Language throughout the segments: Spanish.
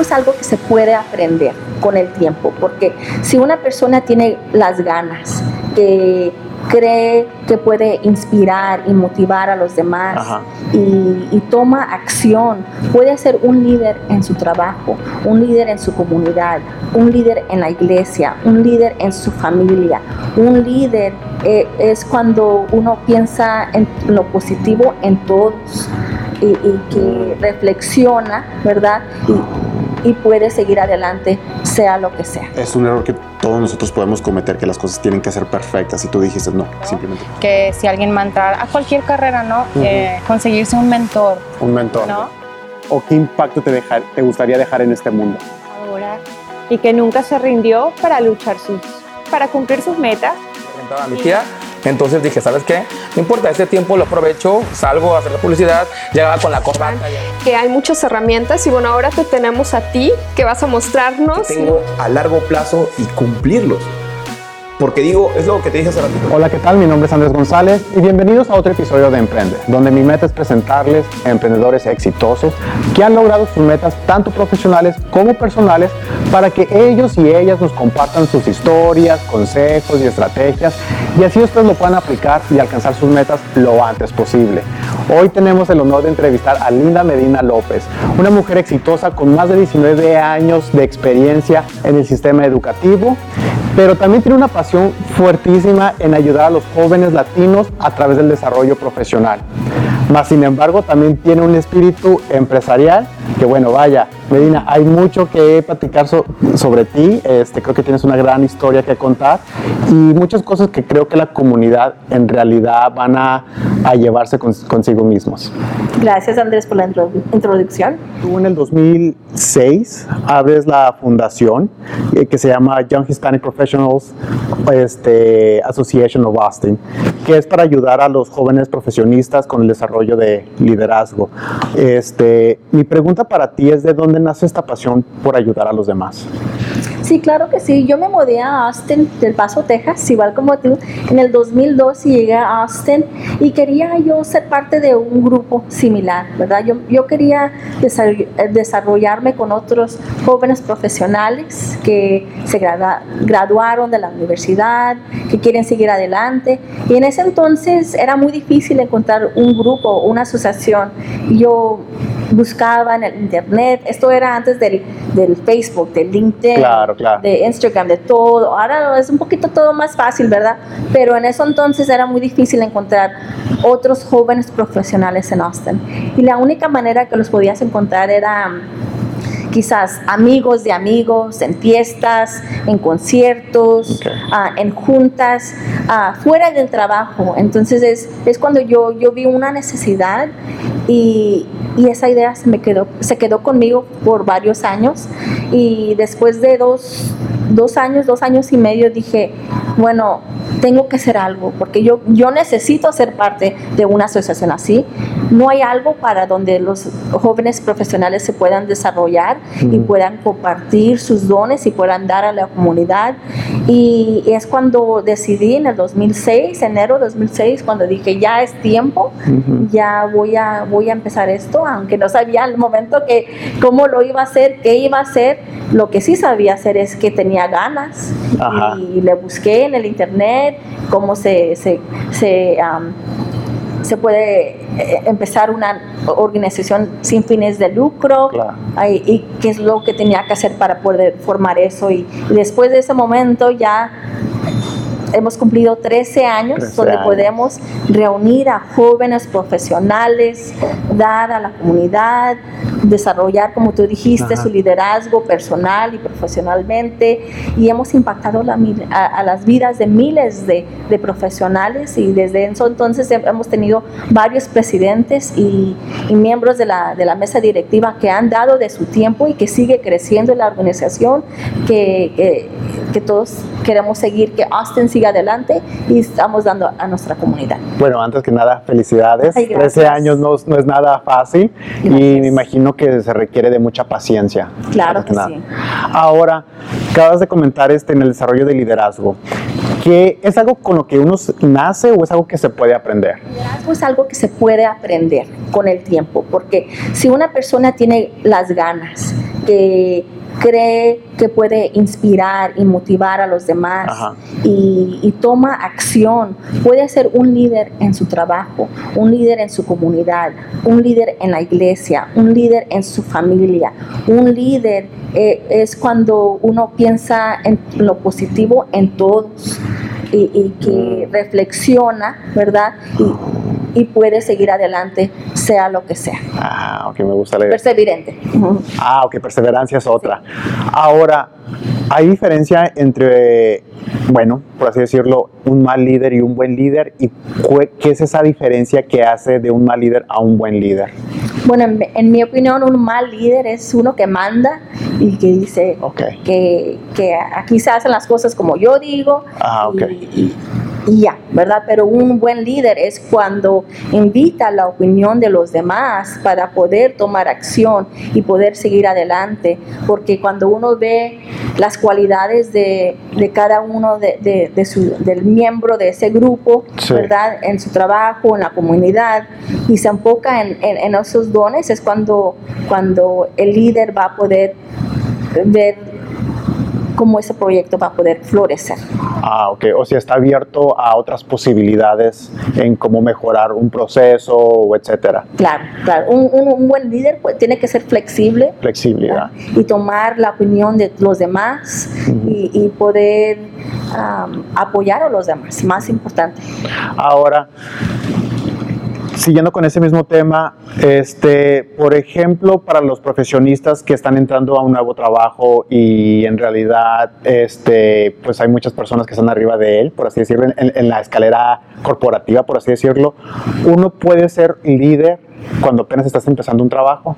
es algo que se puede aprender con el tiempo, porque si una persona tiene las ganas, que cree que puede inspirar y motivar a los demás y, toma acción, puede ser un líder en su trabajo, un líder en su comunidad, un líder en la iglesia, un líder en su familia. Un líder eh, es cuando uno piensa en lo positivo en todos y, que reflexiona, ¿verdad? y puede seguir adelante, sea lo que sea. Es un error que todos nosotros podemos cometer, que las cosas tienen que ser perfectas y tú dijiste no, simplemente. Que si alguien va a entrar a cualquier carrera, ¿no? Eh, conseguirse un mentor. Un mentor. ¿no? ¿O qué impacto te, dejar, te gustaría dejar en este mundo? Ahora. Y que nunca se rindió para luchar sus, para cumplir sus metas. A mi tía entonces dije, ¿sabes qué? No importa, este tiempo lo aprovecho, salgo a hacer la publicidad, llegaba con la corbata. Que hay muchas herramientas y bueno, ahora te tenemos a ti que vas a mostrarnos. tengo a largo plazo y cumplirlos. Porque digo, es lo que te dije hace ratito. Hola, ¿qué tal? Mi nombre es Andrés González y bienvenidos a otro episodio de Emprende, donde mi meta es presentarles a emprendedores exitosos que han logrado sus metas tanto profesionales como personales para que ellos y ellas nos compartan sus historias, consejos y estrategias y así ustedes lo puedan aplicar y alcanzar sus metas lo antes posible. Hoy tenemos el honor de entrevistar a Linda Medina López, una mujer exitosa con más de 19 años de experiencia en el sistema educativo pero también tiene una pasión fuertísima en ayudar a los jóvenes latinos a través del desarrollo profesional. Más sin embargo, también tiene un espíritu empresarial que bueno, vaya, Medina, hay mucho que platicar sobre ti, este, creo que tienes una gran historia que contar y muchas cosas que creo que la comunidad en realidad van a, llevarse consigo mismos. Gracias Andrés por la introducción. Tú en el 2006 abres la fundación eh, que se llama Young Hispanic Professionals este, Association of Austin, que es para ayudar a los jóvenes profesionistas con el desarrollo de liderazgo. Este, mi pregunta para ti es de dónde nace esta pasión por ayudar a los demás? Sí, claro que sí. Yo me mudé a Austin, del Paso, Texas, igual como tú. En el 2002 llegué a Austin y quería yo ser parte de un grupo similar, ¿verdad? Yo, yo quería desarrollarme con otros jóvenes profesionales que se graduaron de la universidad, que quieren seguir adelante. Y en ese entonces era muy difícil encontrar un grupo, una asociación. Yo buscaba en el internet, esto era antes del, del Facebook, del LinkedIn, de Instagram, de todo. Ahora es un poquito todo más fácil, ¿verdad? Pero en eso entonces era muy difícil encontrar otros jóvenes profesionales en Austin. Y la única manera que los podías encontrar era quizás amigos de amigos, en fiestas, en conciertos, ah, en juntas, ah, fuera del trabajo. Entonces es, es cuando yo, yo vi una necesidad y, y, esa idea se me quedó, se quedó conmigo por varios años y después de dos, dos años, dos años y medio dije, bueno, tengo que hacer algo, porque yo, yo necesito ser parte de una asociación así. No hay algo para donde los jóvenes profesionales se puedan desarrollar y puedan compartir sus dones y puedan dar a la comunidad. Y es cuando decidí en el 2006, enero de 2006, cuando dije ya es tiempo, ya voy a, voy a empezar esto, aunque no sabía al momento que cómo lo iba a hacer, qué iba a hacer. Lo que sí sabía hacer es que tenía ganas y le busqué en el internet cómo se, se, se, se puede eh, empezar una organización sin fines de lucro y, qué es lo que tenía que hacer para poder formar eso. y después de ese momento ya hemos cumplido 13 años donde podemos reunir a jóvenes profesionales, dar a la comunidad, desarrollar, como tú dijiste, su liderazgo personal y profesionalmente. Y hemos impactado a, las vidas de miles de, profesionales y desde eso entonces hemos tenido varios presidentes y, miembros de la, de la, mesa directiva que han dado de su tiempo y que sigue creciendo en la organización, que, que, todos queremos seguir, que Austin siga adelante y estamos dando a nuestra comunidad. Bueno, antes que nada, felicidades. 13 años no, no, es nada fácil y me imagino que se requiere de mucha paciencia. Claro que sí. Ahora, acabas de comentar este, en el desarrollo de liderazgo. que es algo con lo que uno nace o es algo que se puede aprender. liderazgo es algo que se puede aprender con el tiempo, porque si una persona tiene las ganas, que cree que puede inspirar y motivar a los demás y, y toma acción, puede ser un líder en su trabajo, un líder en su comunidad, un líder en la iglesia, un líder en su familia. Un líder eh, es cuando uno piensa en lo positivo en todos y, y que reflexiona, ¿verdad? Y, y puede seguir adelante, sea lo que sea. Ah, ok, me gusta la idea. Perseverante. Ah, ok, perseverancia es otra. Ahora, ¿hay diferencia entre, bueno, por así decirlo, un mal líder y un buen líder? ¿Y qué es esa diferencia que hace de un mal líder a un buen líder? Bueno, en, en mi opinión, un mal líder es uno que manda y que dice Ok. que, que aquí se hacen las cosas como yo digo Ah, y, y- ya, ¿verdad? Pero un buen líder es cuando invita la opinión de los demás para poder tomar acción y poder seguir adelante, porque cuando uno ve las cualidades de, de cada uno de, de- de su- del miembro de ese grupo, Sí. ¿verdad? En su trabajo, en la comunidad, y se enfoca en, en- en esos dones, es cuando, cuando el líder va a poder ver cómo ese proyecto va a poder florecer. Ah, ok. O sea, está abierto a otras posibilidades en cómo mejorar un proceso o etcétera. Claro, claro. Un, un- un buen líder pues, tiene que ser flexible Flexibilidad. y tomar la opinión de los demás y, y poder am, apoyar a los demás, más importante. Ahora, siguiendo con ese mismo tema, este, por ejemplo, para los profesionistas que están entrando a un nuevo trabajo y en realidad, este, pues hay muchas personas que están arriba de él, por así decirlo, en, en la escalera corporativa, por así decirlo, uno puede ser líder cuando apenas estás empezando un trabajo.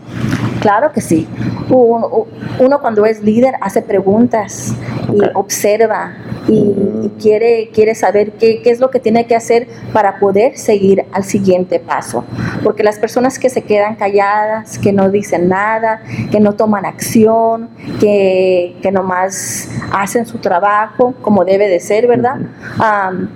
Claro que sí. Uno, uno cuando es líder hace preguntas y Ok. observa y, y quiere, quiere saber qué, qué es lo que tiene que hacer para poder seguir al siguiente paso. Porque las personas que se quedan calladas, que no dicen nada, que no toman acción, que, que nomás hacen su trabajo como debe de ser, ¿verdad? Am,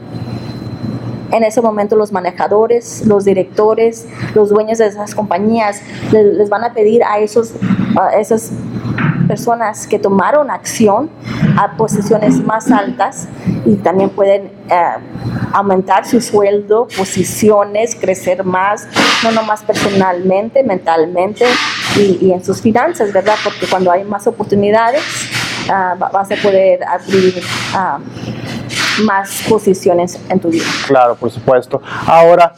en ese momento los manejadores, los directores, los dueños de esas compañías le- les, van a pedir a esos esas personas que tomaron acción a posiciones más altas y también pueden eh, aumentar su sueldo, posiciones, crecer más, no nomás personalmente, mentalmente y, en sus finanzas, ¿verdad? Porque cuando hay más oportunidades ah, va- vas a poder abrir ah, más posiciones en tu vida. Claro, por supuesto. Ahora,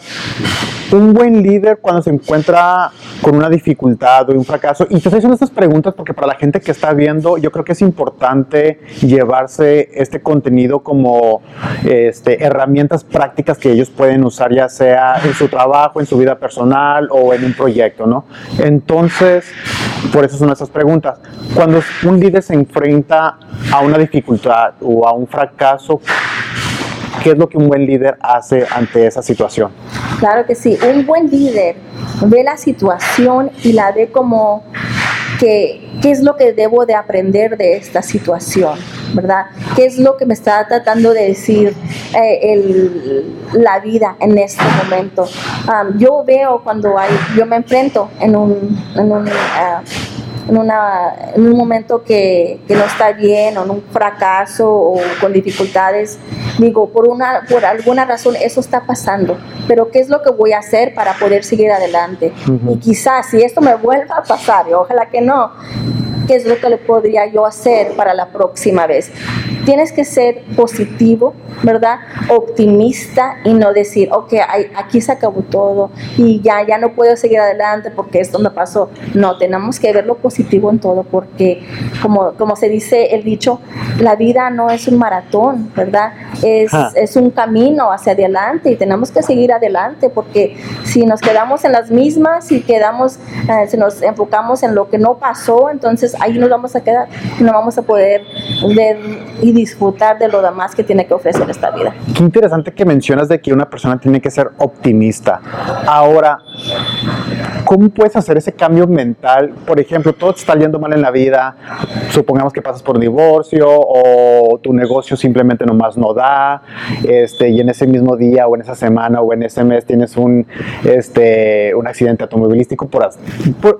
un buen líder cuando se encuentra con una dificultad o un fracaso, y te estoy haciendo estas preguntas porque para la gente que está viendo, yo creo que es importante llevarse este contenido como este, herramientas prácticas que ellos pueden usar, ya sea en su trabajo, en su vida personal o en un proyecto, ¿no? Entonces, por eso son estas preguntas. Cuando un líder se enfrenta a una dificultad o a un fracaso, ¿Qué es lo que un buen líder hace ante esa situación? Claro que sí, un buen líder ve la situación y la ve como que qué es lo que debo de aprender de esta situación, ¿verdad? ¿Qué es lo que me está tratando de decir eh, el- la vida en este momento? Am, yo veo cuando hay, yo me enfrento en un, en un, ah, en, una, en un momento que, que no está bien o en un fracaso o con dificultades, digo, por, una, por alguna razón eso está pasando, pero ¿qué es lo que voy a hacer para poder seguir adelante? Y quizás si esto me vuelva a pasar, y ojalá que no, ¿qué es lo que le podría yo hacer para la próxima vez? Tienes que ser positivo, ¿verdad? Optimista y no decir, ok, aquí se acabó todo y ya, ya no puedo seguir adelante porque esto me pasó. No, tenemos que ver lo positivo en todo porque, como, como se dice el dicho, la vida no es un maratón, ¿verdad? Es, Ah. es un camino hacia adelante y tenemos que seguir adelante porque si nos quedamos en las mismas y quedamos, eh, si nos enfocamos en lo que no pasó, entonces ahí nos vamos a quedar no vamos a poder ver y disfrutar de lo demás que tiene que ofrecer esta vida. Qué interesante que mencionas de que una persona tiene que ser optimista. Ahora, ¿Cómo puedes hacer ese cambio mental? Por ejemplo, todo te está yendo mal en la vida, supongamos que pasas por un divorcio o tu negocio simplemente nomás no da, este, y en ese mismo día o en esa semana o en ese mes tienes un, este, un accidente automovilístico, por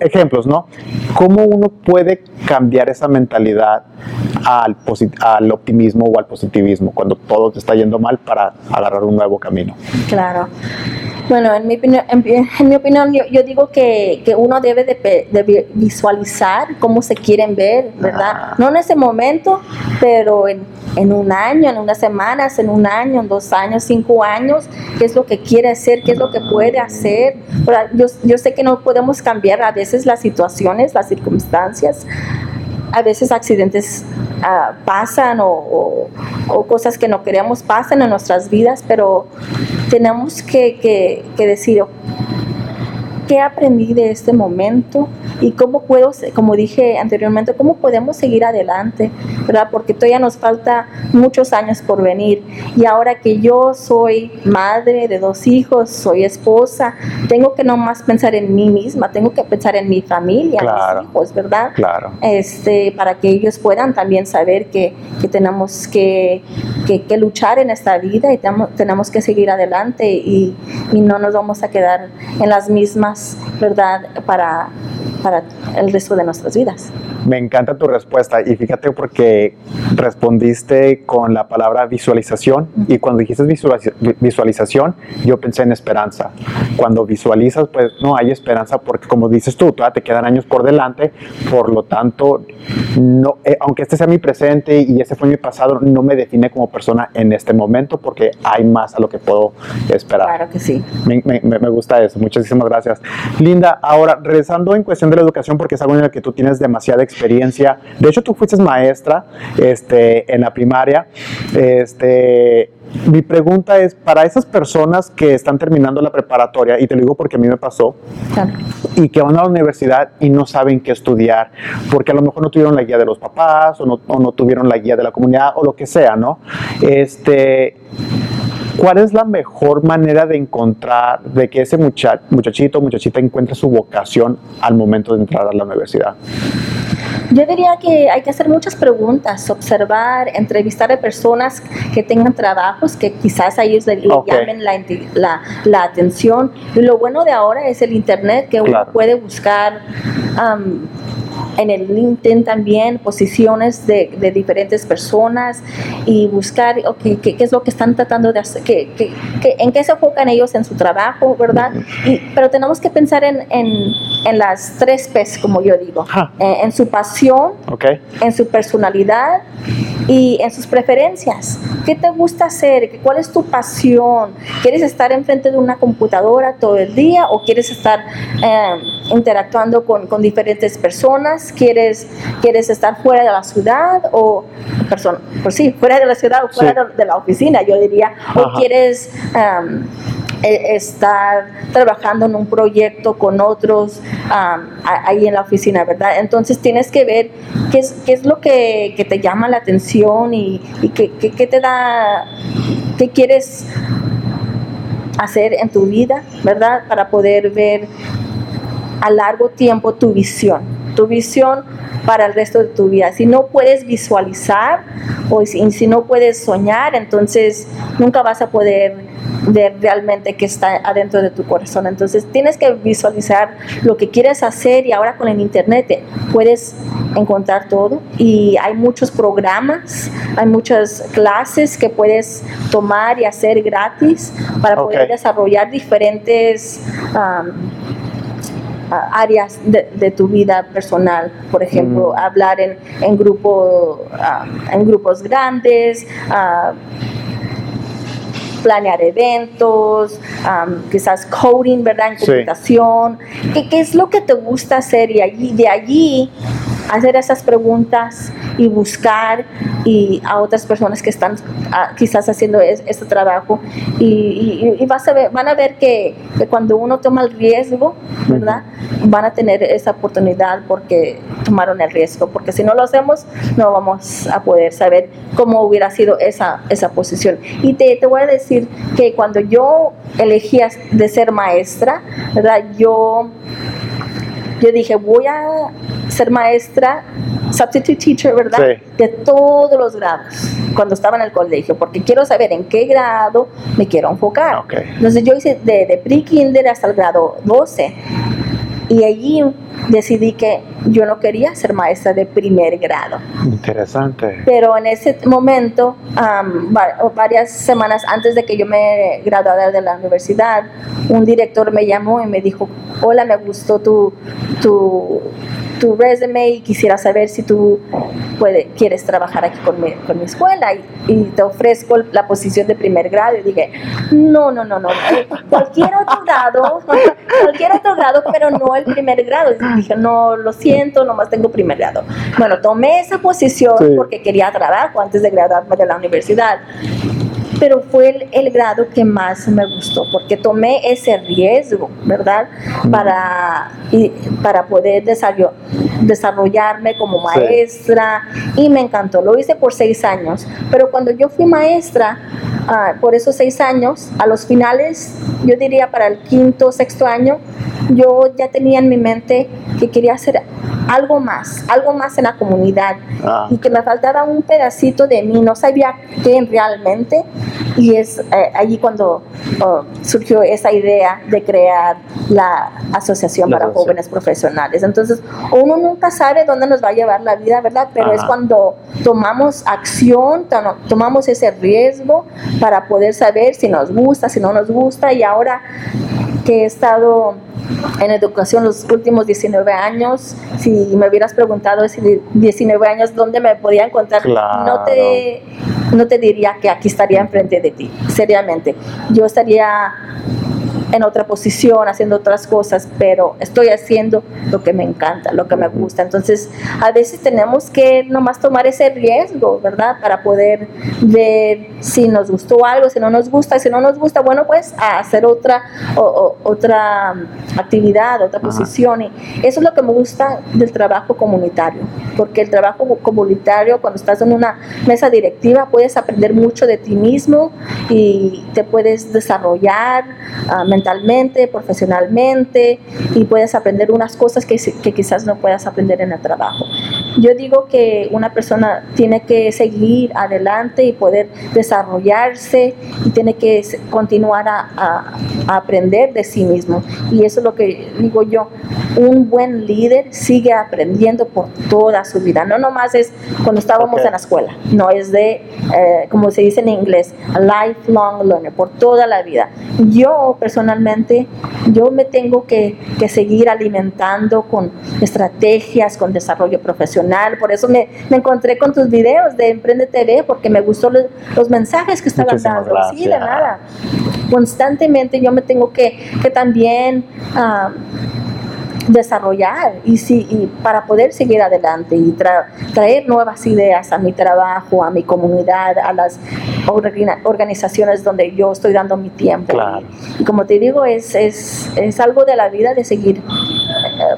ejemplos, ¿no? ¿Cómo uno puede cambiar esa mentalidad al, al optimismo o al positivismo cuando todo te está yendo mal para agarrar un nuevo camino? Claro. Bueno, en mi opinión, en, en mi opinión yo, yo digo que, que uno debe de, de vi- visualizar cómo se quieren ver, ¿verdad? Ah. No en ese momento, pero en, en un año, en unas semanas, en un año, en dos años, cinco años, qué es lo que quiere hacer, qué es lo que puede hacer. Yo, yo sé que no podemos cambiar a veces las situaciones, las circunstancias, a veces accidentes ah, pasan o, cosas que no queremos pasan en nuestras vidas, pero tenemos que, que- que decir, ¿qué aprendí de este momento? ¿Y cómo puedo, como dije anteriormente, cómo podemos seguir adelante? ¿Verdad? Porque todavía nos falta muchos años por venir. Y ahora que yo soy madre de dos hijos, soy esposa, tengo que no más pensar en mí misma, tengo que pensar en mi familia, Claro. mis hijos, ¿verdad? Claro. este, para que ellos puedan también saber que, que tenemos que, que- que luchar en esta vida y tenemos, que seguir adelante y, y no nos vamos a quedar en las mismas, ¿verdad? Para, para el resto de nuestras vidas. Me encanta tu respuesta y fíjate porque respondiste con la palabra visualización y cuando dijiste visualiza- visualización yo pensé en esperanza. Cuando visualizas pues no hay esperanza porque como dices tú, todavía te quedan años por delante, por lo tanto, no, eh, aunque este sea mi presente y ese fue mi pasado, no me define como persona en este momento porque hay más a lo que puedo esperar. Claro que sí. Me- me- me gusta eso, muchísimas gracias. Linda, ahora regresando en cuestión de la educación, porque es algo en el que tú tienes demasiada experiencia. De hecho, tú fuiste maestra este, en la primaria. Este, mi pregunta es, para esas personas que están terminando la preparatoria, y te lo digo porque a mí me pasó, Claro. y que van a la universidad y no saben qué estudiar, porque a lo mejor no tuvieron la guía de los papás o no, o no tuvieron la guía de la comunidad o lo que sea, ¿no? Este, ¿Cuál es la mejor manera de encontrar, de que ese mucha- muchachito o muchachita encuentre su vocación al momento de entrar a la universidad? Yo diría que hay que hacer muchas preguntas, observar, entrevistar a personas que tengan trabajos que quizás a ellos le, llamen la, inte- la- la atención. Y lo bueno de ahora es el Internet, que uno puede buscar en el LinkedIn también posiciones de, de diferentes personas y buscar ok, qué, qué es lo que están tratando de hacer, qué- en qué se enfocan ellos en su trabajo, ¿verdad? Y- pero tenemos que pensar en, en- en las tres P's, como yo digo. Eh, en su pasión, ¿Ok? en su personalidad y en sus preferencias. ¿Qué te gusta hacer? ¿Qué- ¿Cuál es tu pasión? ¿Quieres estar enfrente de una computadora todo el día o quieres estar eh, interactuando con, con diferentes personas? ¿Quieres, ¿Quieres estar fuera de la ciudad o persona, pues sí, fuera de la ciudad o fuera Sí. de, de la oficina, yo diría? ¿O Ajá. quieres um, estar trabajando en un proyecto con otros um, ahí en la oficina, ¿verdad? Entonces tienes que ver qué es, qué es lo que, que te llama la atención y, y qué, qué- qué te da, qué quieres hacer en tu vida, ¿verdad? Para poder ver a largo tiempo tu visión, tu visión para el resto de tu vida. Si no puedes visualizar o si, si no puedes soñar, entonces nunca vas a poder ver realmente qué está adentro de tu corazón. Entonces tienes que visualizar lo que quieres hacer y ahora con el internet puedes encontrar todo y hay muchos programas, hay muchas clases que puedes tomar y hacer gratis para poder desarrollar diferentes a- áreas de, de tu vida personal, por ejemplo, Mm. hablar en, en, grupo, ah, en grupos grandes, ah, planear eventos, am, quizás coding, ¿verdad? En Sí. computación. ¿Qué, ¿Qué es lo que te gusta hacer? Y allí, de allí hacer esas preguntas y buscar y a otras personas que están ah, quizás haciendo es- este trabajo y, y- y vas a ver, van a ver que, que cuando uno toma el riesgo, ¿verdad? Van a tener esa oportunidad porque tomaron el riesgo, porque si no lo hacemos no vamos a poder saber cómo hubiera sido esa, esa posición. Y te, te voy a decir que cuando yo elegía de ser maestra, ¿verdad? Yo yo dije, voy a ser maestra, substitute teacher, ¿verdad? Sí. De todos los grados, cuando estaba en el colegio, porque quiero saber en qué grado me quiero enfocar. Ok. Entonces yo hice de, de pre-kinder hasta el grado 12. Y allí decidí que yo no quería ser maestra de primer grado. Interesante. Pero en ese momento, va- varias semanas antes de que yo me graduara de la universidad, un director me llamó y me dijo, hola, me gustó tu, tu, tu resume y quisiera saber si tú puede, quieres trabajar aquí con mi, con mi escuela y, y te ofrezco la posición de primer grado. Y dije, no, no, no, no, cualquier otro grado, cualquier otro grado, pero no el primer grado. Dije, no, lo siento, nomás tengo primer grado. Bueno, tomé esa posición Sí. porque quería trabajo antes de graduarme de la universidad. Pero fue el, el grado que más me gustó, porque tomé ese riesgo, ¿verdad? Para, y, para poder desarrollo- desarrollarme como Sí. maestra y me encantó. Lo hice por seis años, pero cuando yo fui maestra, ah, por esos seis años, a los finales, yo diría para el quinto, sexto año, yo ya tenía en mi mente que quería hacer algo más, algo más en la comunidad Ah. y que me faltaba un pedacito de mí, no sabía qué realmente y es eh, allí cuando oh, surgió esa idea de crear la Asociación La para. Jóvenes Profesionales. Entonces, uno nunca sabe dónde nos va a llevar la vida, ¿verdad? Pero es cuando tomamos acción, tomamos ese riesgo para poder saber si nos gusta, si no nos gusta y ahora que he estado en educación los últimos 19 años, si me hubieras preguntado hace 19 años dónde me podía encontrar, Claro. no te no te diría que aquí estaría enfrente de ti, seriamente. Yo estaría en otra posición, haciendo otras cosas, pero estoy haciendo lo que me encanta, lo que me gusta. Entonces, a veces tenemos que nomás tomar ese riesgo, ¿verdad? Para poder ver si nos gustó algo, si no nos gusta, si no nos gusta, bueno, pues a hacer otra, o- o- otra actividad, otra posición. Y eso es lo que me gusta del trabajo comunitario, porque el trabajo comunitario, cuando estás en una mesa directiva, puedes aprender mucho de ti mismo y te puedes desarrollar ah, mentalmente, profesionalmente y puedes aprender unas cosas que, que quizás no puedas aprender en el trabajo. Yo digo que una persona tiene que seguir adelante y poder desarrollarse y tiene que continuar a, a- a aprender de sí mismo. Y eso es lo que digo yo, un buen líder sigue aprendiendo por toda su vida, no nomás es cuando estábamos Ok. en la escuela, no es de, eh, como se dice en inglés, a lifelong learner, por toda la vida. Yo personalmente, yo me tengo que, que seguir alimentando con estrategias, con desarrollo profesional, por eso me, me encontré con tus videos de Emprende TV, porque me gustó los, los mensajes que estaban Muchísimas dando. Sí, de gracias. nada. Constantemente yo me tengo que, que también... ah, desarrollar y, sí, y para poder seguir adelante y tra- traer nuevas ideas a mi trabajo, a mi comunidad, a las organizaciones donde yo estoy dando mi tiempo. Claro. Y, como te digo, es, es, es algo de la vida de seguir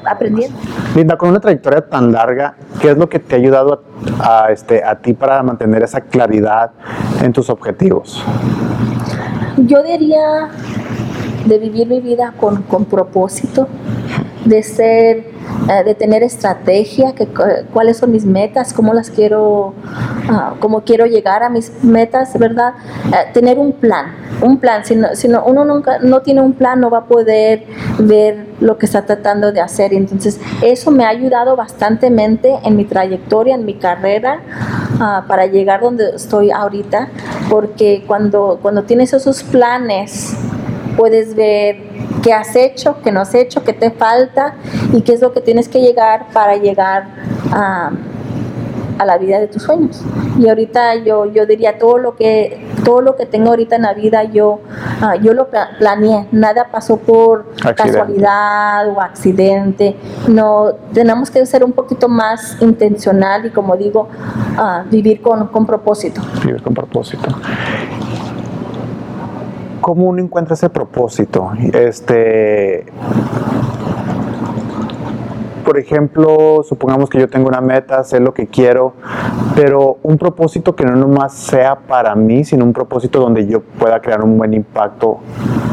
aprendiendo. Linda, con una trayectoria tan larga, ¿qué es lo que te ha ayudado a, a, este, a ti para mantener esa claridad en tus objetivos? Yo diría de vivir mi vida con, con propósito, de ser, eh, de tener estrategia, que, cu- cuáles son mis metas, cómo las quiero, ah, cómo quiero llegar a mis metas, ¿verdad? Eh, tener un plan, un plan. Si, no, si no- uno nunca no tiene un plan, no va a poder ver lo que está tratando de hacer. Entonces, eso me ha ayudado bastantemente en mi trayectoria, en mi carrera, ah, para llegar donde estoy ahorita, porque cuando, cuando tienes esos planes, puedes ver qué has hecho, qué no has hecho, qué te falta y qué es lo que tienes que llegar para llegar a, a la vida de tus sueños. Y ahorita yo, yo diría todo lo que todo lo que tengo ahorita en la vida yo, ah, yo lo pla- planeé, nada pasó por Accidente. casualidad o accidente, no, tenemos que ser un poquito más intencional y como digo, ah, vivir con, con propósito. Vivir con propósito. ¿Cómo uno encuentra ese propósito? Este, por ejemplo, supongamos que yo tengo una meta, sé lo que quiero, pero un propósito que no nomás sea para mí, sino un propósito donde yo pueda crear un buen impacto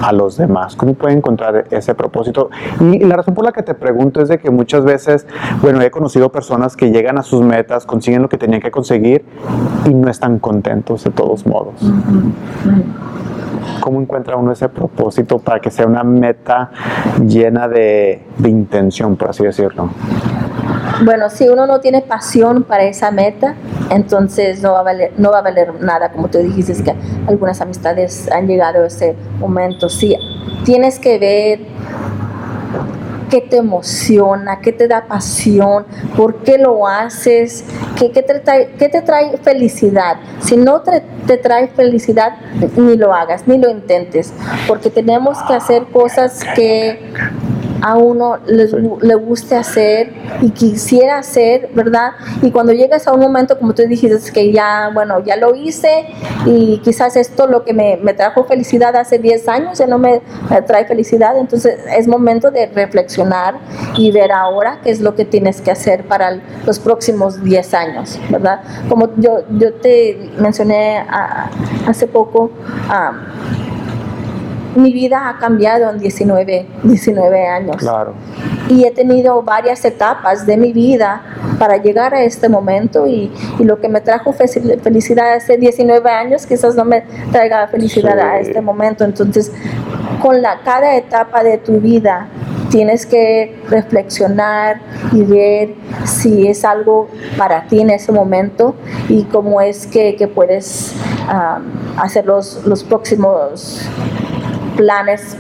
a los demás. ¿Cómo puedo encontrar ese propósito? Y la razón por la que te pregunto es de que muchas veces, bueno, he conocido personas que llegan a sus metas, consiguen lo que tenían que conseguir y no están contentos de todos modos. ¿Cómo encuentra uno ese propósito para que sea una meta llena de, de intención, por así decirlo? Bueno, si uno no tiene pasión para esa meta, entonces no va a valer, no va a valer nada, como tú dijiste, es que algunas amistades han llegado a ese momento. Sí, tienes que ver qué te emociona, qué te da pasión, por qué lo haces, qué, qué te, trae, qué te trae felicidad. Si no te, te trae felicidad, ni lo hagas, ni lo intentes, porque tenemos que hacer cosas que a uno les le guste hacer y quisiera hacer, ¿verdad? Y cuando llegas a un momento, como tú dijiste, es que ya, bueno, ya lo hice y quizás esto lo que me, me trajo felicidad hace 10 años ya no me, me trae felicidad, entonces es momento de reflexionar y ver ahora qué es lo que tienes que hacer para el- los próximos 10 años, ¿verdad? Como yo, yo te mencioné hace poco, mi vida ha cambiado en 19, 19 años Claro. y he tenido varias etapas de mi vida para llegar a este momento y, y lo que me trajo fe- felicidad hace 19 años quizás no me traiga felicidad a este momento. Entonces, con la, cada etapa de tu vida tienes que reflexionar y ver si es algo para ti en ese momento y cómo es que, que puedes ah, hacer los, los próximos planes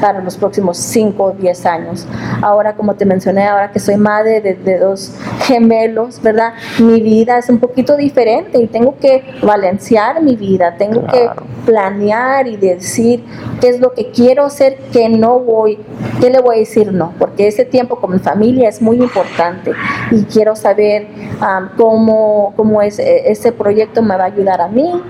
para los próximos 5 o 10 años. Ahora, como te mencioné, ahora que soy madre de, de dos gemelos, ¿verdad? Mi vida es un poquito diferente y tengo que balancear mi vida, tengo Claro. que planear y decir qué es lo que quiero hacer, qué no voy, qué le voy a decir no, porque ese tiempo con mi familia es muy importante y quiero saber ah, cómo, cómo es, eh, ese proyecto me va a ayudar a mí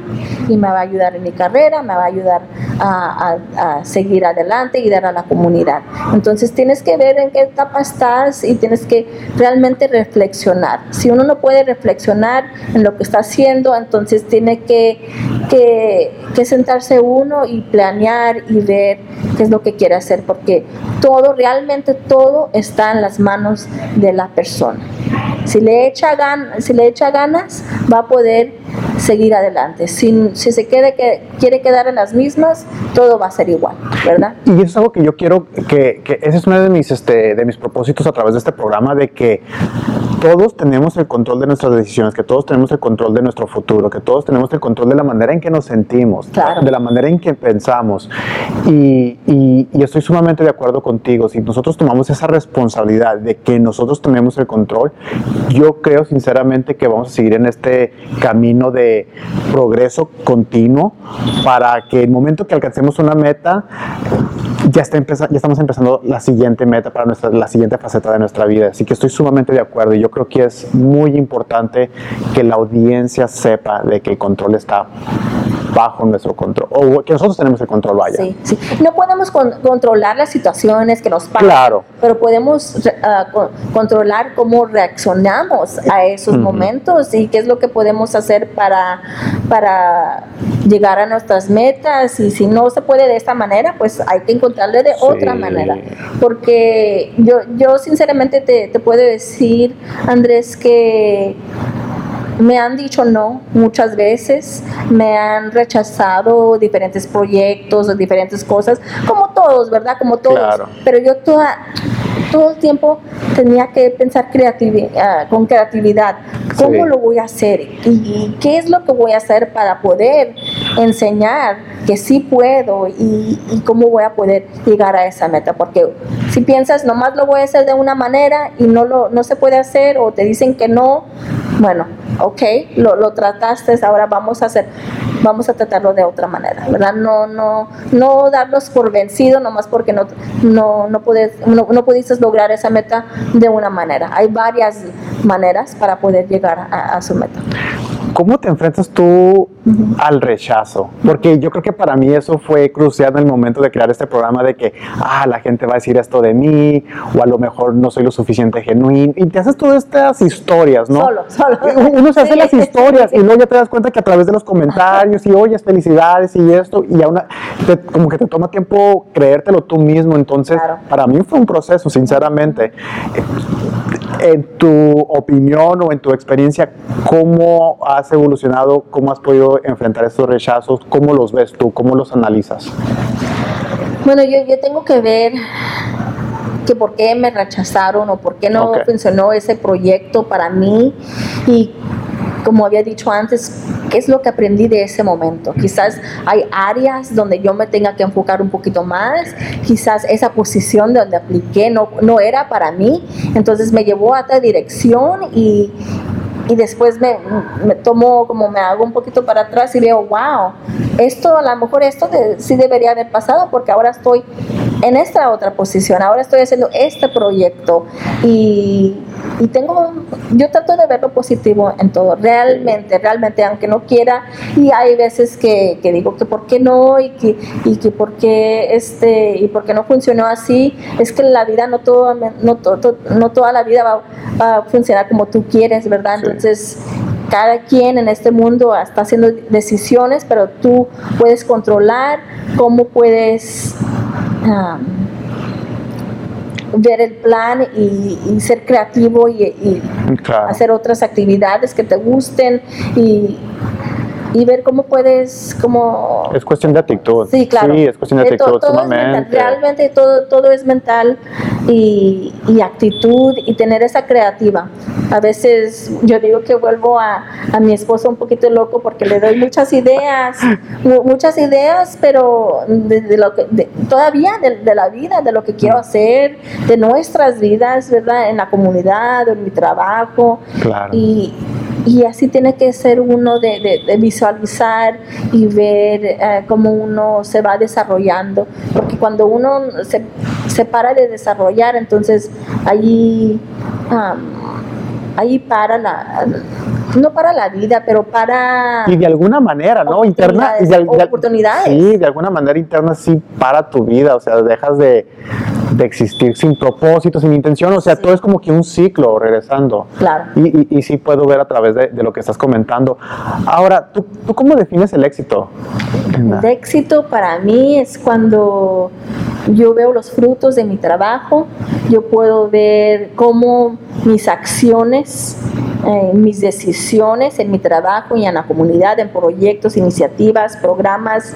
y me va a ayudar en mi carrera, me va a ayudar a, seguir adelante y dar a la comunidad. Entonces tienes que ver en qué etapa estás y tienes que realmente reflexionar. Si uno no puede reflexionar en lo que está haciendo, entonces tiene que, que, que sentarse uno y planear y ver qué es lo que quiere hacer, porque todo, realmente todo está en las manos de la persona. Si le echa, gan- si le echa ganas, va a poder seguir adelante. Si, si se quede que quiere quedar en las mismas, todo va a ser igual, ¿verdad? Y eso es algo que yo quiero, que, que ese es uno de mis, este, de mis propósitos a través de este programa, de que todos tenemos el control de nuestras decisiones, que todos tenemos el control de nuestro futuro, que todos tenemos el control de la manera en que nos sentimos, Claro. de la manera en que pensamos. Y, y- y estoy sumamente de acuerdo contigo. Si nosotros tomamos esa responsabilidad de que nosotros tenemos el control, yo creo sinceramente que vamos a seguir en este camino de progreso continuo para que el momento que alcancemos una meta, ya, está ya estamos empezando la siguiente meta para nuestra, la siguiente faceta de nuestra vida. Así que estoy sumamente de acuerdo y yo creo que es muy importante que la audiencia sepa de que el control está bajo nuestro control, o que nosotros tenemos el control, vaya. Sí, sí. No podemos con- controlar las situaciones que nos pasan, Claro. pero podemos ah, co- controlar cómo reaccionamos a esos momentos y qué es lo que podemos hacer para, para llegar a nuestras metas. Y si no se puede de esta manera, pues hay que encontrarle de otra manera. Porque yo, yo sinceramente te, te puedo decir, Andrés, que me han dicho no muchas veces, me han rechazado diferentes proyectos, diferentes cosas, como todos, ¿verdad? Como todos. Claro. Pero yo toda, todo el tiempo tenía que pensar creativi- ah, con creatividad. ¿Cómo Sí. lo voy a hacer? ¿Y, y qué es lo que voy a hacer para poder enseñar que sí puedo y, y cómo voy a poder llegar a esa meta? Porque si piensas, nomás lo voy a hacer de una manera y no, lo, no se puede hacer o te dicen que no, bueno, ok, lo, lo trataste, ahora vamos a hacer. vamos a tratarlo de otra manera, ¿verdad? No, no, no darnos por vencido nomás porque no, no, no, puedes, no, no pudiste lograr esa meta de una manera. Hay varias maneras para poder llegar a, su meta. ¿Cómo te enfrentas tú al rechazo? Porque yo creo que para mí eso fue crucial en el momento de crear este programa de que, ah, la gente va a decir esto de mí, o a lo mejor no soy lo suficiente genuino, y te haces todas estas historias, ¿no? Solo, solo. Uno se hace Sí. las historias y luego ya te das cuenta que a través de los comentarios y oyes felicidades y esto, y aún te- como que te toma tiempo creértelo tú mismo. Entonces, Claro. para mí fue un proceso, sinceramente. En tu opinión o en tu experiencia, ¿cómo has evolucionado? ¿Cómo has podido enfrentar estos rechazos? ¿Cómo los ves tú? ¿Cómo los analizas? Bueno, yo, yo tengo que ver que por qué me rechazaron o por qué no funcionó ese proyecto para mí y como había dicho antes, qué es lo que aprendí de ese momento. Quizás hay áreas donde yo me tenga que enfocar un poquito más, quizás esa posición donde apliqué no, no era para mí, entonces me llevó a otra dirección y, y después me, me tomo como me hago un poquito para atrás y veo, wow, esto a lo mejor esto de- sí debería haber pasado porque ahora estoy en esta otra posición, ahora estoy haciendo este proyecto y, y tengo, yo trato de ver lo positivo en todo, realmente, realmente, aunque no quiera, y hay veces que, que digo que por qué no y que, y que por qué este, y por qué no funcionó así, es que la vida no, todo, no, to- to- no toda la vida va, va a funcionar como tú quieres, ¿verdad? Sí. Entonces, cada quien en este mundo está haciendo decisiones, pero tú puedes controlar cómo puedes um, ver el plan y, y ser creativo y, y Claro. hacer otras actividades que te gusten y, y ver cómo puedes, como Es cuestión de actitud. Sí, claro. Sí, es cuestión de to- actitud, todo es mental. Realmente todo, todo es mental y, y actitud y tener esa creativa. A veces yo digo que vuelvo a, a mi esposo un poquito loco porque le doy muchas ideas, mu- muchas ideas, pero de, de lo que, de- todavía de, de la vida, de lo que quiero hacer, de nuestras vidas, ¿verdad? En la comunidad, en mi trabajo. Claro. Y, y así tiene que ser uno de, de- de visualizar y ver eh, cómo uno se va desarrollando. Porque cuando uno se, se para de desarrollar, entonces ahí, am, ahí para la, no para la vida, pero para... Y de alguna manera, ¿no? Interna. y de Oportunidades. Sí, de alguna manera interna sí para tu vida, o sea, dejas de, de existir sin propósito, sin intención, o sea, todo es como que un ciclo regresando. Claro. Y, y, y sí puedo ver a través de, de lo que estás comentando. Ahora, ¿tú, tú cómo defines el éxito? El éxito para mí es cuando yo veo los frutos de mi trabajo, yo puedo ver cómo mis acciones, eh, mis decisiones en mi trabajo y en la comunidad, en proyectos, iniciativas, programas,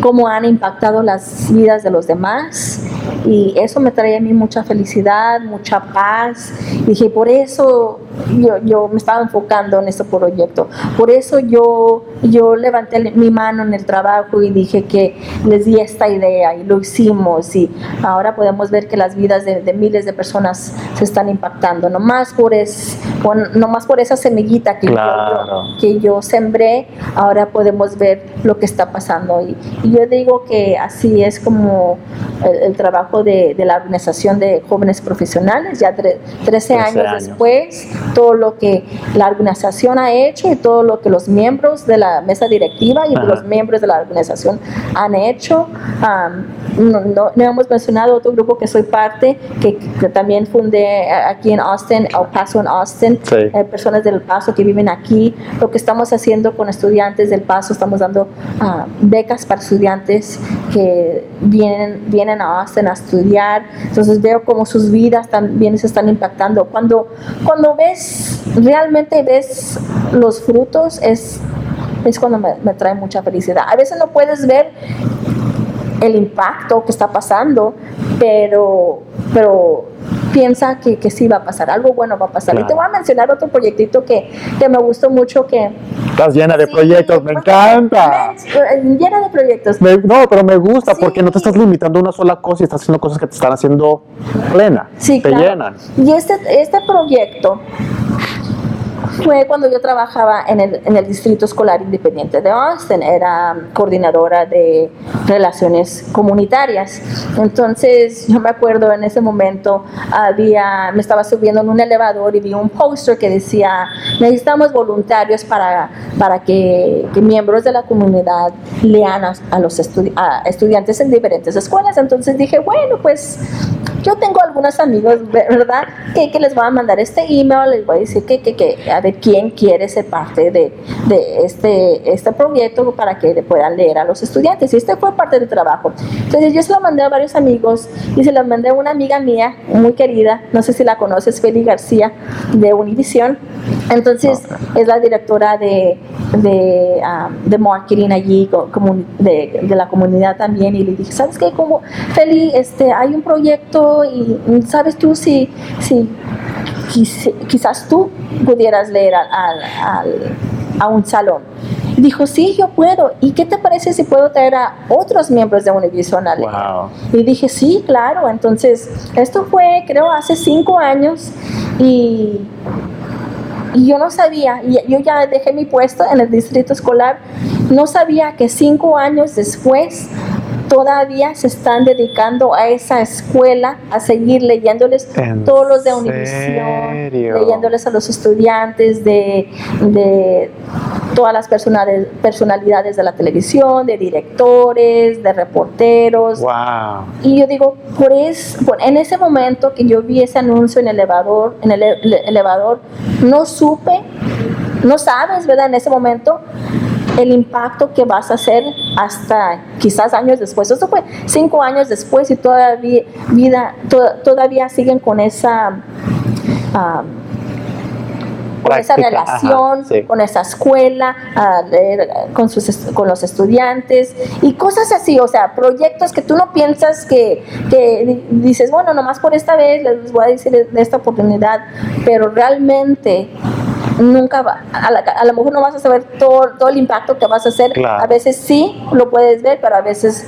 cómo han impactado las vidas de los demás. Y eso me trae a mí mucha felicidad, mucha paz. Y dije, por eso yo, yo me estaba enfocando en este proyecto. Por eso yo, yo levanté mi mano en el trabajo y dije que les di esta idea y lo hicimos. Y ahora podemos ver que las vidas de, de miles de personas se están impactando. No más por, es, por, no más por esa semillita que, yo- Claro. yo, que yo sembré, ahora podemos ver lo que está pasando. Y, y yo digo que así es como el, el trabajo de, de la organización de jóvenes profesionales, ya tre- 13, 13 años, años. después, todo lo que la organización ha hecho y todo lo que los miembros de la mesa directiva y Ajá. los miembros de la organización han hecho. Am, no, no- no hemos mencionado otro grupo que soy parte, que, que también fundé eh, aquí en Austin, El Paso en Austin, Sí. eh, personas del Paso que viven aquí. Lo que estamos haciendo con estudiantes del Paso, estamos dando ah, becas para estudiantes que vienen, vienen a Austin a estudiar. Entonces veo cómo sus vidas también se están impactando. Cuando, cuando realmente ves los frutos, es, es cuando me, me trae mucha felicidad. A veces no puedes ver el impacto que está pasando, pero, pero piensa que, que sí va a pasar, algo bueno va a pasar. Y te voy a mencionar otro proyectito que, que me gustó mucho, que... Estás llena de Sí, proyectos, me encanta. me- llena de proyectos. Me- no, pero me gusta Sí. porque no te estás limitando a una sola cosa y estás haciendo cosas que te están haciendo plena, Sí, te claro. llenan. Y este, este proyecto fue cuando yo trabajaba en el, en el Distrito Escolar Independiente de Austin, era coordinadora de relaciones comunitarias. Entonces yo me acuerdo en ese momento había, me estaba subiendo en un elevador y vi un póster que decía, necesitamos voluntarios para, para que, que miembros de la comunidad lean a, a los estudi- a estudiantes en diferentes escuelas. Entonces dije, bueno, pues yo tengo algunos amigos, ¿verdad? Que, que les voy a mandar este email, les voy a decir que, que, que a ver quién quiere ser parte de, de este, este proyecto para que le puedan leer a los estudiantes. Y este fue parte del trabajo. Entonces yo se lo mandé a varios amigos y se lo mandé a una amiga mía muy querida, no sé si la conoces, Feli García, de Univision. Entonces es la directora de, de, ah, de marketing allí, de, de la comunidad también. Y le dije, ¿sabes qué? Como, Feli, este, hay un proyecto y mm, ¿sabes tú si, si quizás tú pudieras leer al- al- al- a un salón? Dijo, sí, yo puedo. ¿Y qué te parece si puedo traer a otros miembros de Univision a leer? Wow. Y dije, sí, claro. Entonces, esto fue, creo, hace cinco años y, y yo no sabía, y yo ya dejé mi puesto en el distrito escolar, no sabía que cinco años después todavía se están dedicando a esa escuela, a seguir leyéndoles ¿En todos los de Univisión, leyéndoles a los estudiantes de, de todas las personalidades de la televisión, de directores, de reporteros. Wow. Y yo digo, por es, por- en ese momento que yo vi ese anuncio en el elevador, en el ele- elevador, no supe, no sabes, ¿verdad? En ese momento el impacto que vas a hacer hasta quizás años después. Eso fue cinco años después y todavía vida, to- todavía siguen con esa con esa ajá, relación, sí. con esa escuela, a leer, con, sus, con los estudiantes y cosas así, o sea, proyectos que tú no piensas que, que di- dices, bueno, nomás por esta vez les voy a decir de esta oportunidad, pero realmente nunca va, a, la- a lo mejor no vas a saber todo, todo el impacto que vas a hacer, Claro. a veces sí lo puedes ver, pero a veces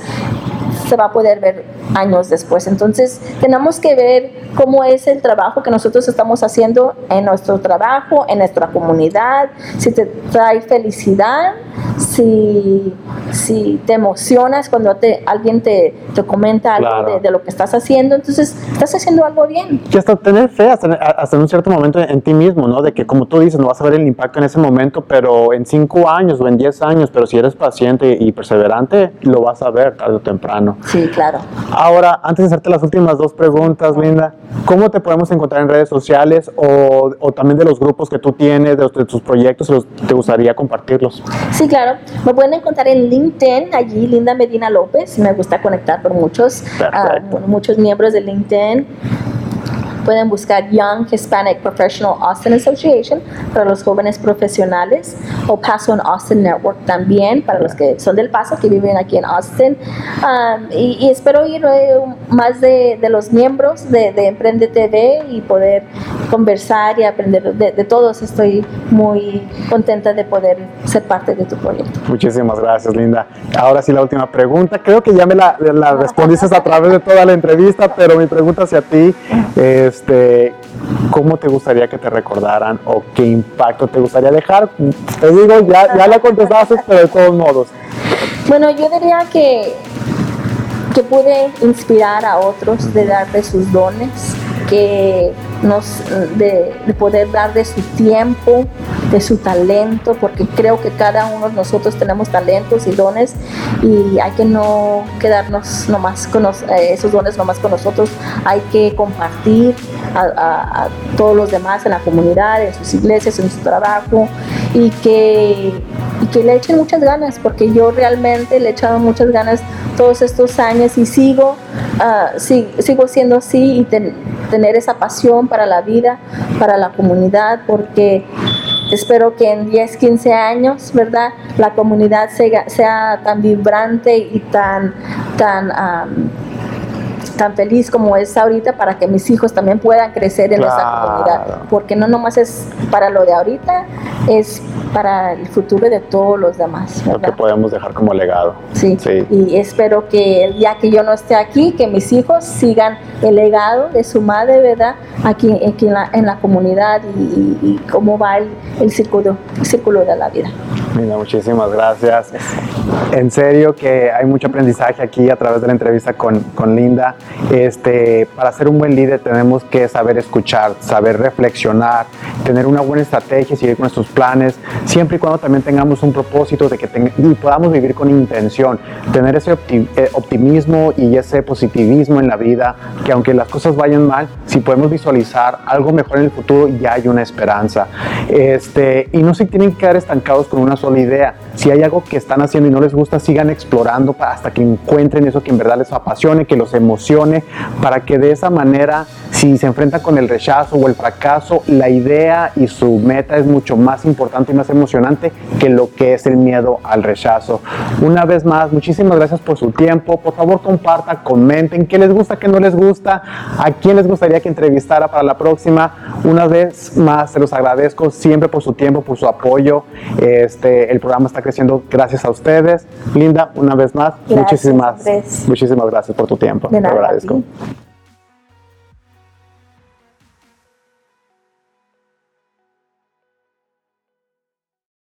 se va a poder ver años después. Entonces, tenemos que ver cómo es el trabajo que nosotros estamos haciendo en nuestro trabajo, en nuestra comunidad, si te trae felicidad, si, si te emocionas cuando te, alguien te, te comenta algo Claro. de, de lo que estás haciendo, entonces estás haciendo algo bien. Y hasta tener fe, hasta, hasta en un cierto momento en ti mismo, ¿no? De que como tú dices, no vas a ver el impacto en ese momento, pero en cinco años o en diez años, pero si eres paciente y perseverante, lo vas a ver tarde o temprano. Sí, claro. Ahora, antes de hacerte las últimas dos preguntas, Linda, ¿cómo te podemos encontrar en redes sociales o, o también de los grupos que tú tienes, de, los- de tus proyectos, los- te gustaría compartirlos? Sí, claro. Me pueden encontrar en LinkedIn, allí Linda Medina López. Me gusta conectar con muchos, ah, muchos miembros de LinkedIn. Pueden buscar Young Hispanic Professional Austin Association para los jóvenes profesionales o Paso en Austin Network también para los que son del Paso, que viven aquí en Austin. Um, y, espero ir eh, más de, de los miembros de, de Emprende TV y poder conversar y aprender de, todos. Estoy muy contenta de poder ser parte de tu proyecto. Muchísimas gracias, Linda. Ahora sí, la última pregunta. Creo que ya me la, la respondiste a través de toda la entrevista, pero mi pregunta hacia ti, este, ¿cómo te gustaría que te recordaran o qué impacto te gustaría dejar? Te digo, ya, ya la contestaste, pero de todos modos. Bueno, yo diría que, que pude inspirar a otros de dar de sus dones, que nos, de, de poder dar de su tiempo, de su talento, porque creo que cada uno de nosotros tenemos talentos y dones y hay que no quedarnos nomás con eh, esos dones nomás con nosotros, hay que compartir a, a- a todos los demás en la comunidad, en sus iglesias, en su trabajo y que, y que le echen muchas ganas, porque yo realmente le he echado muchas ganas todos estos años y sigo, ah, si- sigo siendo así y tener esa pasión para la vida, para la comunidad, porque espero que en 10, 15 años, ¿verdad? La comunidad sea, sea tan vibrante y tan, tan, tan feliz como es ahorita para que mis hijos también puedan crecer en esa Claro. comunidad, porque no nomás es para lo de ahorita, es para el futuro de todos los demás. Lo que podemos dejar como legado. Sí. Sí. y espero que el día que yo no esté aquí, que mis hijos sigan el legado de su madre, ¿verdad? Aquí, aquí en, la, en la comunidad y, y- y cómo va el, el círculo, el círculo de la vida. Mira, muchísimas gracias. En serio que hay mucho aprendizaje aquí a través de la entrevista con, con Linda. Este, para ser un buen líder tenemos que saber escuchar, saber reflexionar, tener una buena estrategia, seguir con nuestros planes, siempre y cuando también tengamos un propósito de que y podamos vivir con intención, tener ese eh, optimismo y ese positivismo en la vida, que aunque las cosas vayan mal, si podemos visualizar algo mejor en el futuro, ya hay una esperanza. Este, y no se tienen que quedar estancados con una sola idea. Si hay algo que están haciendo y no les gusta, sigan explorando hasta que encuentren eso que en verdad les apasione, que los emocione, para que de esa manera, si se enfrentan con el rechazo o el fracaso, la idea y su meta es mucho más importante y más emocionante que lo que es el miedo al rechazo. Una vez más, muchísimas gracias por su tiempo. Por favor, compartan, comenten qué les gusta, qué no les gusta, a quién les gustaría que entrevistara para la próxima. Una vez más, se los agradezco siempre por su tiempo, por su apoyo. Este, el programa está creciendo gracias a ustedes. Linda, una vez más, Gracias, muchísimas, Andrés. muchísimas gracias por tu tiempo. De Te nada, a agradezco.